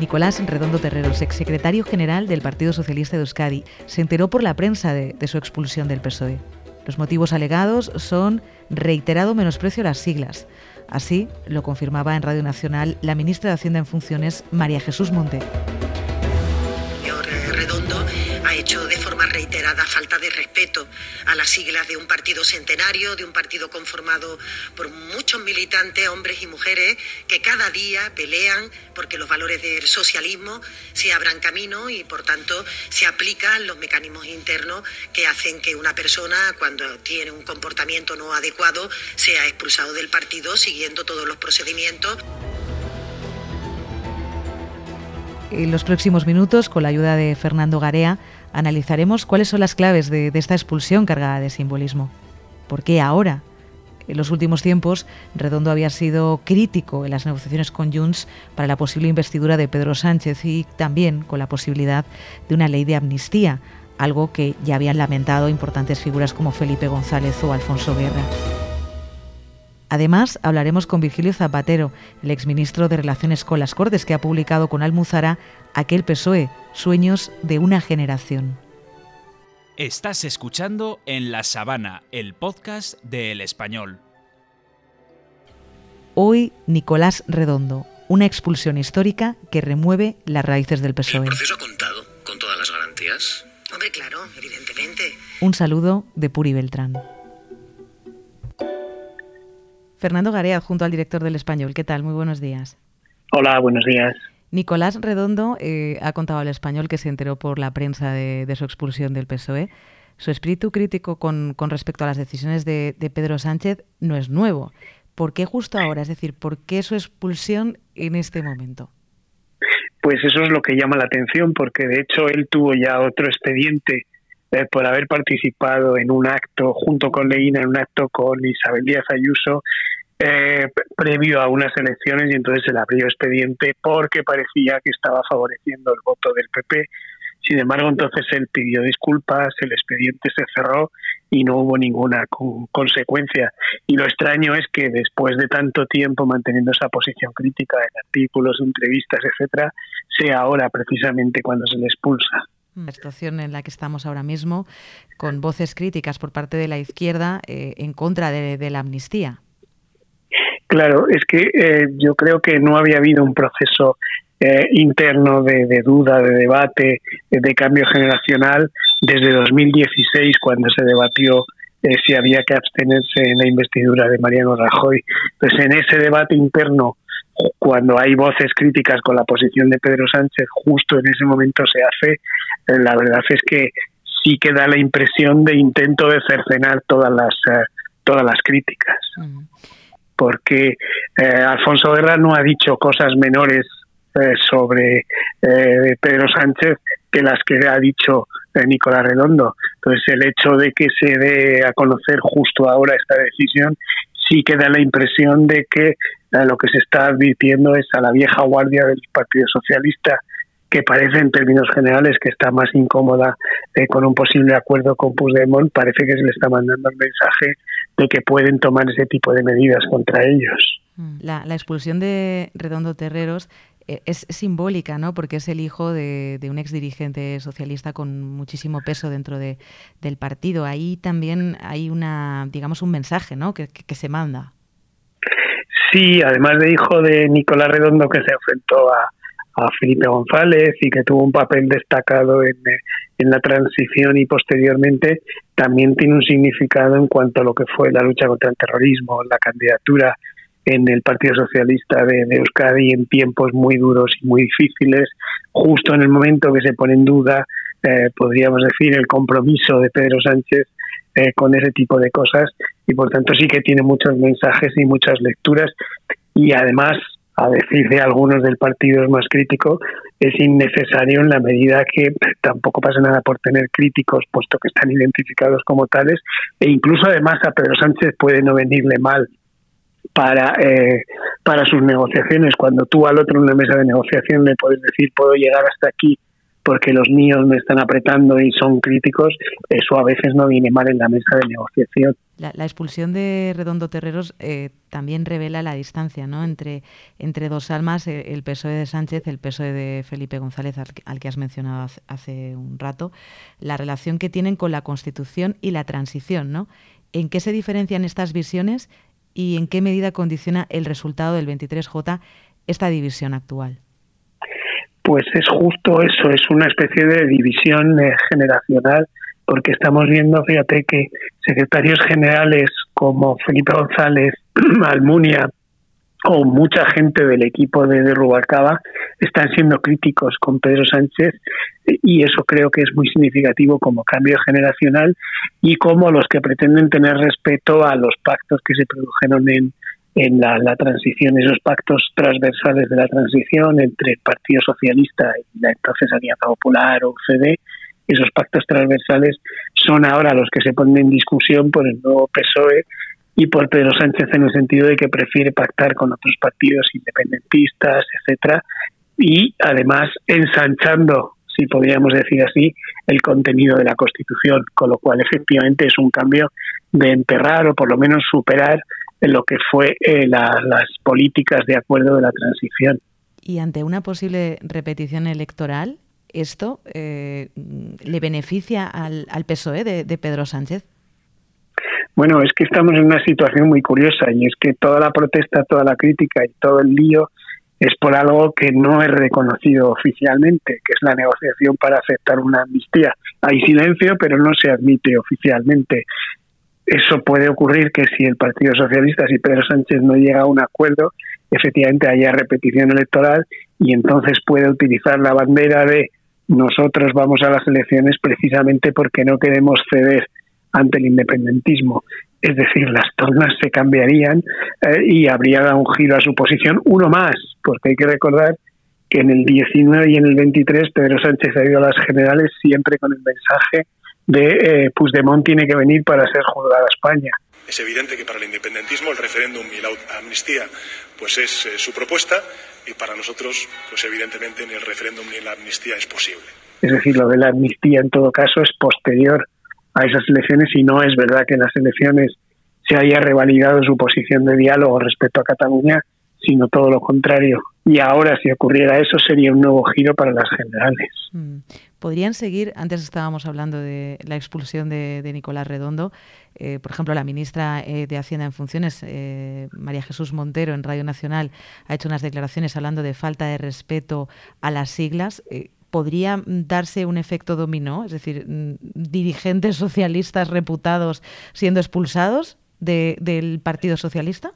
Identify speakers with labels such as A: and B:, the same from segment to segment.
A: Nicolás Redondo Terreros, exsecretario general del Partido Socialista de Euskadi, se enteró por la prensa de, su expulsión del PSOE. Los motivos alegados son reiterado menosprecio a las siglas. Así lo confirmaba en Radio Nacional la ministra de Hacienda en funciones, María Jesús Monte
B: hecho de forma reiterada falta de respeto a las siglas de un partido centenario, de un partido conformado por muchos militantes, hombres y mujeres, que cada día pelean porque los valores del socialismo se abran camino y por tanto se aplican los mecanismos internos que hacen que una persona cuando tiene un comportamiento no adecuado sea expulsado del partido siguiendo todos los procedimientos.
A: En los próximos minutos, con la ayuda de Fernando Garea, analizaremos cuáles son las claves de, esta expulsión cargada de simbolismo. ¿Por qué ahora? En los últimos tiempos, Redondo había sido crítico en las negociaciones con Junts para la posible investidura de Pedro Sánchez y también con la posibilidad de una ley de amnistía, algo que ya habían lamentado importantes figuras como Felipe González o Alfonso Guerra. Además, hablaremos con Virgilio Zapatero, el exministro de Relaciones con las Cortes, que ha publicado con Almuzara aquel PSOE, Sueños de una generación.
C: Estás escuchando En la Sabana, el podcast de El Español.
A: Hoy, Nicolás Redondo, una expulsión histórica que remueve las raíces del PSOE. ¿El
D: proceso ha contado con todas las garantías?
B: Hombre, claro, evidentemente.
A: Un saludo de Puri Beltrán. Fernando Garea, junto al director del Español. ¿Qué tal? Muy buenos días.
E: Hola, buenos días.
A: Nicolás Redondo eh, ha contado al Español que se enteró por la prensa de, su expulsión del PSOE. Su espíritu crítico con, respecto a las decisiones de, Pedro Sánchez no es nuevo. ¿Por qué justo ahora? Es decir, ¿por qué su expulsión en este momento?
E: Pues eso es lo que llama la atención, porque de hecho él tuvo ya otro expediente eh, por haber participado en un acto junto con Leína, en un acto con Isabel Díaz Ayuso, eh, previo a unas elecciones y entonces se abrió expediente porque parecía que estaba favoreciendo el voto del PP. Sin embargo, entonces él pidió disculpas, el expediente se cerró y no hubo ninguna consecuencia. Y lo extraño es que después de tanto tiempo manteniendo esa posición crítica en artículos, entrevistas, etcétera, sea ahora precisamente cuando se le expulsa.
A: La situación en la que estamos ahora mismo, con voces críticas por parte de la izquierda eh, en contra de la amnistía.
E: Claro, es que eh, yo creo que no había habido un proceso eh, interno de, duda, de debate, de cambio generacional desde 2016, cuando se debatió eh, si había que abstenerse en la investidura de Mariano Rajoy. Pues en ese debate interno, cuando hay voces críticas con la posición de Pedro Sánchez, justo en ese momento se hace, la verdad es que sí que da la impresión de intento de cercenar todas las, todas las críticas. Porque eh, Alfonso Guerra no ha dicho cosas menores eh, sobre eh, Pedro Sánchez que las que ha dicho Nicolás Redondo. Entonces, el hecho de que se dé a conocer justo ahora esta decisión sí que da la impresión de que lo que se está advirtiendo es a la vieja guardia del Partido Socialista que parece en términos generales que está más incómoda eh, con un posible acuerdo con Puigdemont, parece que se le está mandando el mensaje de que pueden tomar ese tipo de medidas contra ellos.
A: Mm. La, expulsión de Redondo Terreros eh, es simbólica, ¿no? Porque es el hijo de, un ex dirigente socialista con muchísimo peso dentro de, del partido. Ahí también hay una, digamos, un mensaje, ¿no? que, que se manda.
E: Sí, además de hijo de Nicolás Redondo que se enfrentó a, a Felipe González y que tuvo un papel destacado en, en, la transición y posteriormente, también tiene un significado en cuanto a lo que fue la lucha contra el terrorismo, la candidatura en el Partido Socialista de, Euskadi en tiempos muy duros y muy difíciles, justo en el momento que se pone en duda, eh, podríamos decir, el compromiso de Pedro Sánchez eh, con ese tipo de cosas. Y por tanto sí que tiene muchos mensajes y muchas lecturas. Y además a decir de algunos del partido más crítico, es innecesario en la medida que tampoco pasa nada por tener críticos, puesto que están identificados como tales, e incluso además a Pedro Sánchez puede no venirle mal para, eh, para sus negociaciones. Cuando tú al otro en una mesa de negociación le puedes decir, puedo llegar hasta aquí porque los míos me están apretando y son críticos, eso a veces no viene mal en la mesa de negociación.
A: La, expulsión de Redondo Terreros eh, también revela la distancia ¿no? entre, entre dos almas, eh, el PSOE de Sánchez, el PSOE de Felipe González, al, que has mencionado hace, un rato, la relación que tienen con la Constitución y la transición. ¿no? ¿En qué se diferencian estas visiones y en qué medida condiciona el resultado del 23J esta división actual?
E: Pues es justo eso, es una especie de división eh, generacional, porque estamos viendo, fíjate, que secretarios generales como Felipe González, Almunia o mucha gente del equipo de, Rubalcaba están siendo críticos con Pedro Sánchez y eso creo que es muy significativo como cambio generacional y como los que pretenden tener respeto a los pactos que se produjeron en, en la, la, transición, esos pactos transversales de la transición entre el Partido Socialista y la entonces Alianza Popular o UCD, esos pactos transversales son ahora los que se ponen en discusión por el nuevo PSOE y por Pedro Sánchez en el sentido de que prefiere pactar con otros partidos independentistas, etcétera, y además ensanchando, si podríamos decir así, el contenido de la Constitución, con lo cual efectivamente es un cambio de enterrar o por lo menos superar en lo que fue eh, las políticas de acuerdo de la transición.
A: Y ante una posible repetición electoral, ¿esto eh, le beneficia al, al PSOE de, Pedro Sánchez?
E: Bueno, es que estamos en una situación muy curiosa y es que toda la protesta, toda la crítica y todo el lío es por algo que no es reconocido oficialmente, que es la negociación para aceptar una amnistía. Hay silencio, pero no se admite oficialmente. Eso puede ocurrir que si el Partido Socialista, si Pedro Sánchez no llega a un acuerdo, efectivamente haya repetición electoral y entonces puede utilizar la bandera de nosotros vamos a las elecciones precisamente porque no queremos ceder ante el independentismo. Es decir, las tornas se cambiarían eh, y habría dado un giro a su posición, uno más, porque hay que recordar que en el 19 y en el 23 Pedro Sánchez ha ido a las generales siempre con el mensaje de eh, Puigdemont tiene que venir para ser juzgada España.
F: Es evidente que para el independentismo el referéndum y la amnistía pues es eh, su propuesta y para nosotros pues evidentemente ni el referéndum ni la amnistía es posible.
E: Es decir, lo de la amnistía en todo caso es posterior a esas elecciones y no es verdad que en las elecciones se haya revalidado su posición de diálogo respecto a Cataluña, sino todo lo contrario. Y ahora, si ocurriera eso, sería un nuevo giro para las generales. Mm
A: podrían seguir, antes estábamos hablando de la expulsión de, Nicolás Redondo, eh, por ejemplo, la ministra eh, de Hacienda en funciones, eh, María Jesús Montero, en Radio Nacional, ha hecho unas declaraciones hablando de falta de respeto a las siglas. ¿Podría darse un efecto dominó? Es decir, mm, dirigentes socialistas reputados siendo expulsados del Partido Socialista?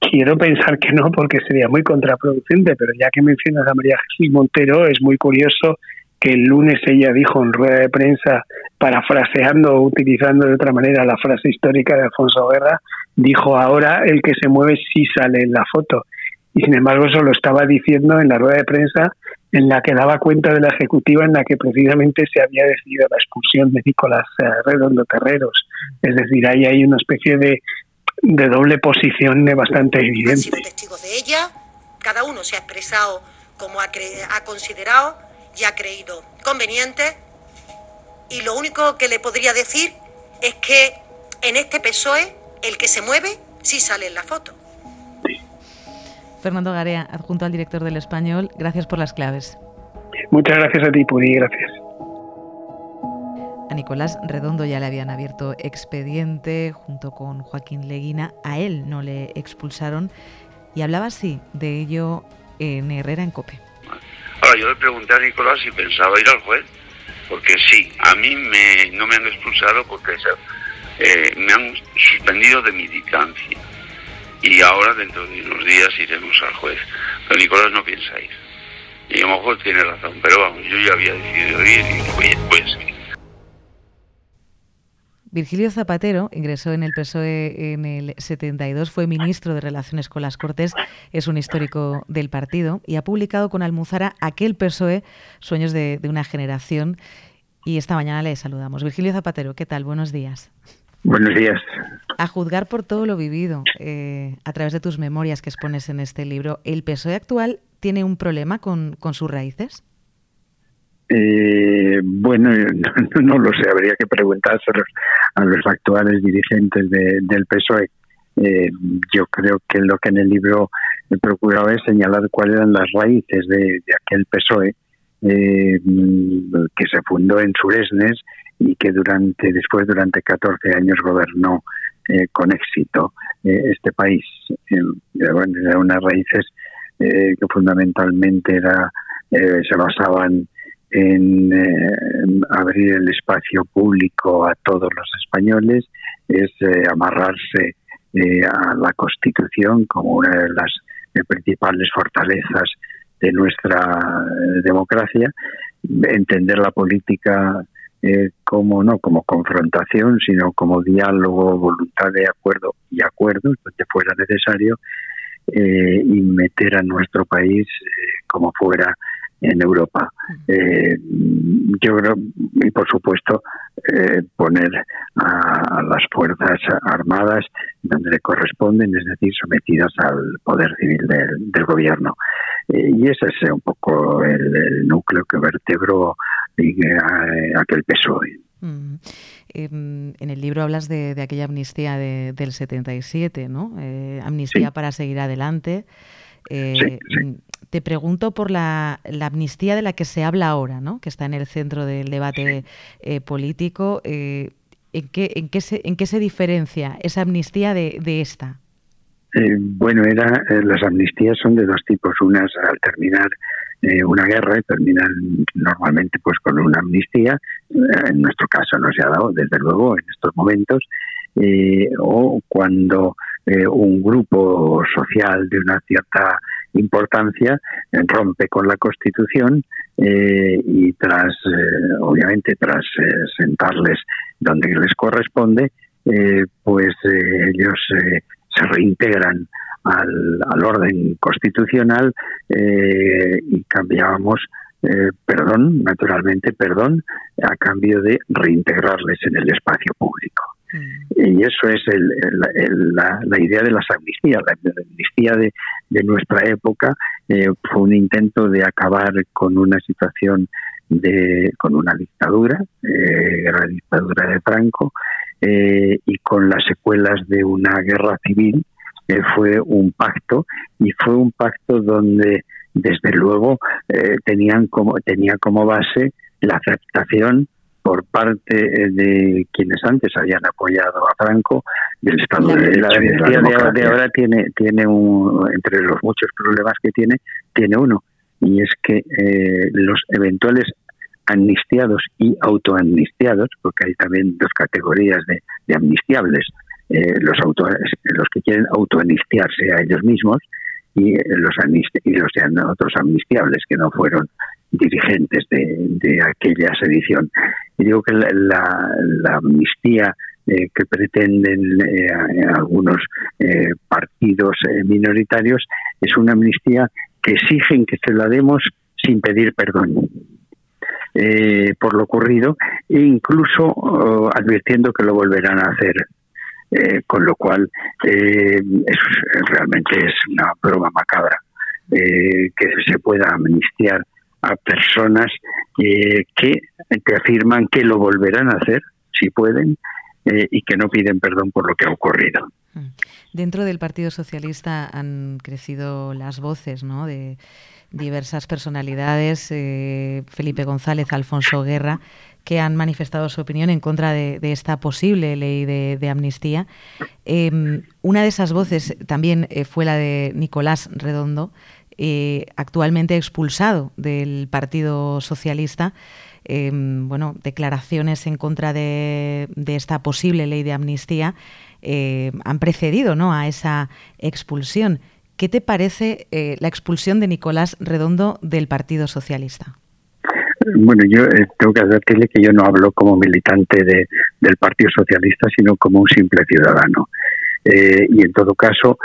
E: Quiero pensar que no, porque sería muy contraproducente, pero ya que mencionas a María Jesús Montero, es muy curioso que el lunes ella dijo en rueda de prensa, parafraseando o utilizando de otra manera la frase histórica de Alfonso Guerra, dijo ahora el que se mueve sí sale en la foto. Y sin embargo eso lo estaba diciendo en la rueda de prensa en la que daba cuenta de la ejecutiva en la que precisamente se había decidido la expulsión de Nicolás Redondo Terreros. Es decir, ahí hay una especie de, de doble posición bastante evidente.
B: de ella, cada uno se ha expresado como ha, ha considerado y ha creído conveniente. Y lo único que le podría decir es que en este PSOE el que se mueve sí sale en la foto.
A: Fernando Garea, adjunto al director del Español, gracias por las claves.
E: Muchas gracias a ti, Puri, gracias.
A: A Nicolás Redondo ya le habían abierto expediente junto con Joaquín Leguina. A él no le expulsaron y hablaba así de ello en Herrera en Cope.
G: Yo le pregunté a Nicolás si pensaba ir al juez, porque sí, a mí me, no me han expulsado porque eh, me han suspendido de militancia. Y ahora, dentro de unos días, iremos al juez. Pero Nicolás no piensa ir. Y a lo mejor tiene razón, pero vamos, yo ya había decidido ir y pues
A: Virgilio Zapatero ingresó en el PSOE en el 72, fue ministro de Relaciones con las Cortes, es un histórico del partido y ha publicado con Almuzara aquel PSOE, Sueños de, una generación. Y esta mañana le saludamos. Virgilio Zapatero, ¿qué tal? Buenos días.
H: Buenos días.
A: A juzgar por todo lo vivido eh, a través de tus memorias que expones en este libro, ¿el PSOE actual tiene un problema con, con sus raíces?
H: Eh, bueno, no, lo sé, habría que preguntárselo a los actuales dirigentes del PSOE. Eh, yo creo que lo que en el libro he procurado es señalar cuáles eran las raíces de, aquel PSOE eh, que se fundó en Suresnes y que durante después durante 14 años gobernó con éxito este país. bueno, eran unas raíces que fundamentalmente era, se basaban en eh, abrir el espacio público a todos los españoles, es eh, amarrarse eh, a la Constitución como una de las principales fortalezas de nuestra democracia, entender la política como no como confrontación, sino como diálogo, voluntad de acuerdo y acuerdos donde fuera necesario y meter a nuestro país como fuera en Europa. Eh, yo creo, y por supuesto, eh, poner a, las Fuerzas Armadas donde le corresponden, es decir, sometidas al poder civil del, gobierno. Eh, y ese es un poco el, núcleo que vertebró aquel PSOE.
A: Mm. Em, en el libro hablas de, aquella amnistía del 77, ¿no? amnistía para seguir adelante. Mm, te pregunto por la, amnistía de la que se habla ahora, ¿no? que está en el centro del debate eh, político. Eh, ¿en, qué, en, qué se, ¿En qué se diferencia esa amnistía de, esta?
H: Eh, bueno, era, las amnistías son de dos tipos. Unas al terminar una guerra terminan normalmente pues con una amnistía. En nuestro caso no se ha dado, desde luego, en estos momentos. o cuando un grupo social de una cierta importancia, eh, rompe con la Constitución eh, y tras, eh, obviamente, tras sentarles donde les corresponde, pues ellos se reintegran al, al orden constitucional y cambiábamos perdón, naturalmente perdón, a cambio de reintegrarles en el espacio público. Y eso es la, idea de las amnistías. La, amnistía de, nuestra época eh, fue un intento de acabar con una situación de, con una dictadura, eh, la dictadura de Franco, eh, y con las secuelas de una guerra civil. fue un pacto y fue un pacto donde desde luego tenían como tenía como base la aceptación por parte de quienes antes habían apoyado a Franco del Estado de la amnistía de, ahora tiene tiene un, entre los muchos problemas que tiene tiene uno y es que eh, los eventuales amnistiados y autoamnistiados porque hay también dos categorías de, amnistiables eh, los auto, los que quieren autoamnistiarse a ellos mismos y los y los otros amnistiables que no fueron dirigentes de, aquella sedición. Y digo que la, amnistía eh, que pretenden eh, algunos eh, partidos minoritarios es una amnistía que exigen que se la demos sin pedir perdón. por lo ocurrido e incluso oh, advirtiendo que lo volverán a hacer con lo cual es, realmente es una broma macabra que se pueda amnistiar a personas eh, que te afirman que lo volverán a hacer, si pueden, eh, y que no piden perdón por lo que ha ocurrido. Mm.
A: Dentro del Partido Socialista han crecido las voces ¿no? de diversas personalidades, eh, Felipe González, Alfonso Guerra, que han manifestado su opinión en contra de, esta posible ley de, amnistía. Em, una de esas voces también fue la de Nicolás Redondo, eh, actualmente expulsado del Partido Socialista. Em, bueno, declaraciones en contra de, esta posible ley de amnistía eh, han precedido ¿no? a esa expulsión. ¿Qué te parece eh, la expulsión de Nicolás Redondo del Partido Socialista?
H: Bueno, yo tengo que advertirle que yo no hablo como militante del Partido Socialista, sino como un simple ciudadano. y en todo caso,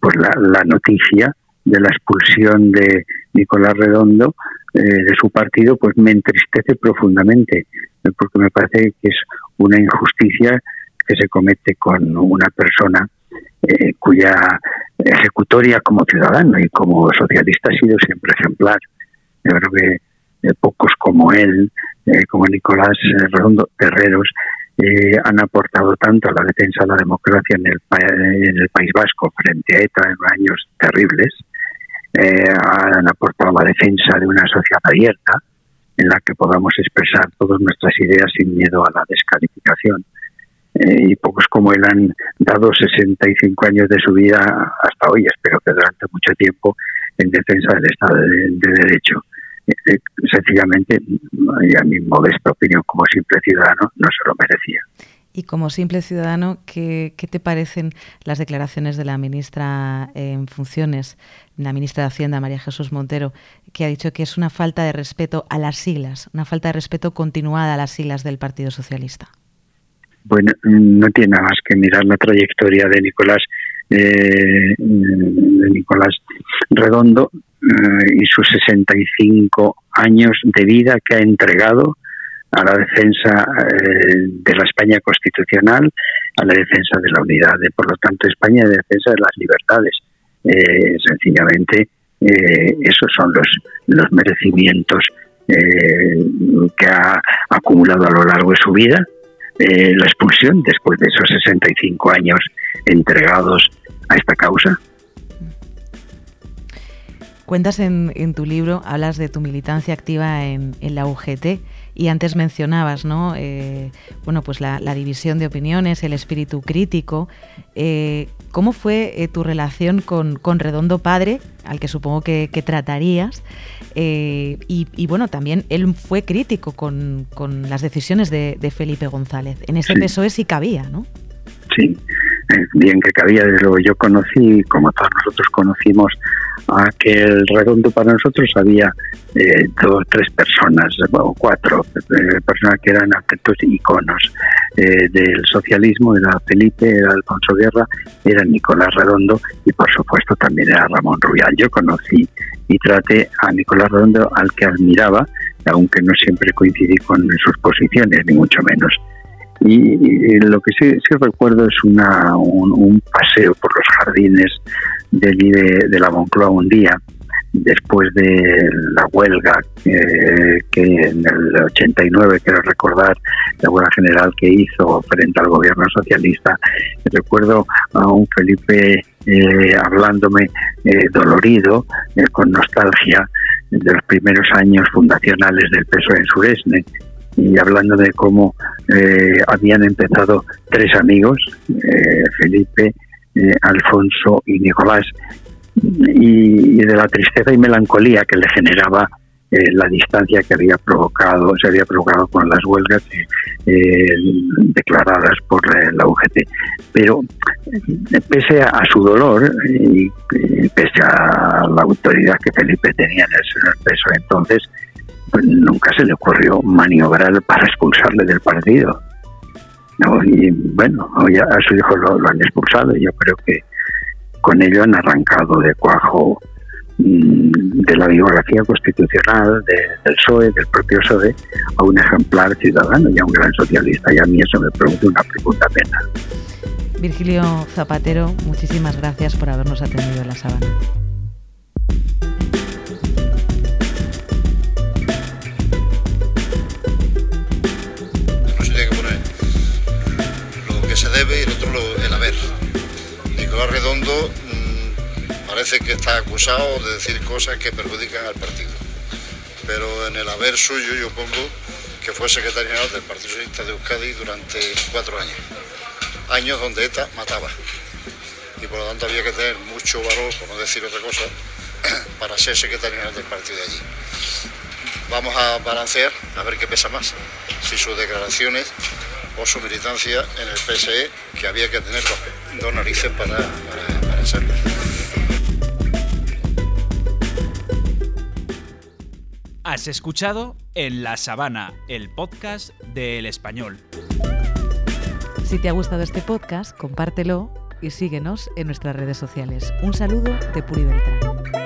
H: pues la noticia de la expulsión de Nicolás Redondo eh, de su partido, pues me entristece profundamente, eh, porque me parece que es una injusticia que se comete con una persona eh, cuya ejecutoria como ciudadano y como socialista ha sido siempre ejemplar. Yo creo que pocos como él, como Nicolás Redondo Herreros, han aportado tanto a la defensa de la democracia en el, en el País Vasco frente a ETA en años terribles, han aportado la defensa de una sociedad abierta en la que podamos expresar todas nuestras ideas sin miedo a la descalificación. Eh, y pocos como él han dado 65 años de su vida hasta hoy, espero que durante mucho tiempo, en defensa del Estado de, Derecho. Eh, eh, sencillamente, y a mi modesta opinión como simple ciudadano, no se lo merecía.
A: Y como simple ciudadano, ¿qué, ¿qué, te parecen las declaraciones de la ministra en funciones, la ministra de Hacienda, María Jesús Montero, que ha dicho que es una falta de respeto a las siglas, una falta de respeto continuada a las siglas del Partido Socialista?
H: Bueno, no tiene nada más que mirar la trayectoria de Nicolás, eh, de Nicolás Redondo eh, y sus 65 años de vida que ha entregado a la defensa eh, de la España constitucional, a la defensa de la unidad, de, por lo tanto España de defensa de las libertades. Eh, sencillamente, eh, esos son los, los merecimientos que ha acumulado a lo largo de su vida. la expulsión después de esos 65 años entregados a esta causa.
A: Cuentas en, en tu libro, hablas de tu militancia activa en, en la UGT y antes mencionabas, ¿no? Eh, bueno, pues la, división de opiniones, el espíritu crítico. Eh, ¿Cómo fue eh, tu relación con, Redondo Padre, al que supongo que, tratarías? Y, bueno, también él fue crítico con, las decisiones de, Felipe González. En ese peso PSOE sí cabía, ¿no?
H: Sí, bien que cabía, desde luego yo conocí, como todos nosotros conocimos, a que el redondo para nosotros había eh, dos, tres personas, o cuatro eh, personas que eran aspectos iconos eh, del socialismo, era Felipe, era Alfonso Guerra, era Nicolás Redondo y por supuesto también era Ramón Rubial. Yo conocí y traté a Nicolás Redondo al que admiraba, aunque no siempre coincidí con sus posiciones, ni mucho menos. Y, lo que sí, sí, recuerdo es una, un, paseo por los jardines de, de la Moncloa un día, después de la huelga eh, que en el 89, quiero recordar, la huelga general que hizo frente al gobierno socialista, recuerdo a un Felipe eh, hablándome eh, dolorido, con nostalgia, de los primeros años fundacionales del PSOE en Suresne, y hablando de cómo habían empezado tres amigos, Felipe, Alfonso y Nicolás, y, de la tristeza y melancolía que le generaba eh, la distancia que había provocado, se había provocado con las huelgas eh, declaradas por la UGT. Pero eh, pese a, su dolor y, pese a la autoridad que Felipe tenía en el peso entonces, pues nunca se le ocurrió maniobrar para expulsarle del partido. Y bueno, ya a su hijo lo, han expulsado y yo creo que con ello han arrancado de cuajo mm, de la biografía constitucional del PSOE, del propio PSOE, a un ejemplar ciudadano y a un gran socialista. Y a mí eso me produce una pregunta pena.
A: Virgilio Zapatero, muchísimas gracias por habernos atendido en la sabana.
I: Parece que está acusado de decir cosas que perjudican al partido. Pero en el haber suyo yo pongo que fue secretario general del Partido Socialista de Euskadi durante cuatro años. Años donde ETA mataba. Y por lo tanto había que tener mucho valor, por no decir otra cosa, para ser secretario general del partido de allí. Vamos a balancear a ver qué pesa más. Si sus declaraciones o su militancia en el PSE, que había que tener dos, narices para, para, para hacerlo.
C: Has escuchado En la Sabana, el podcast de El Español.
A: Si te ha gustado este podcast, compártelo y síguenos en nuestras redes sociales. Un saludo de Puri Beltrán.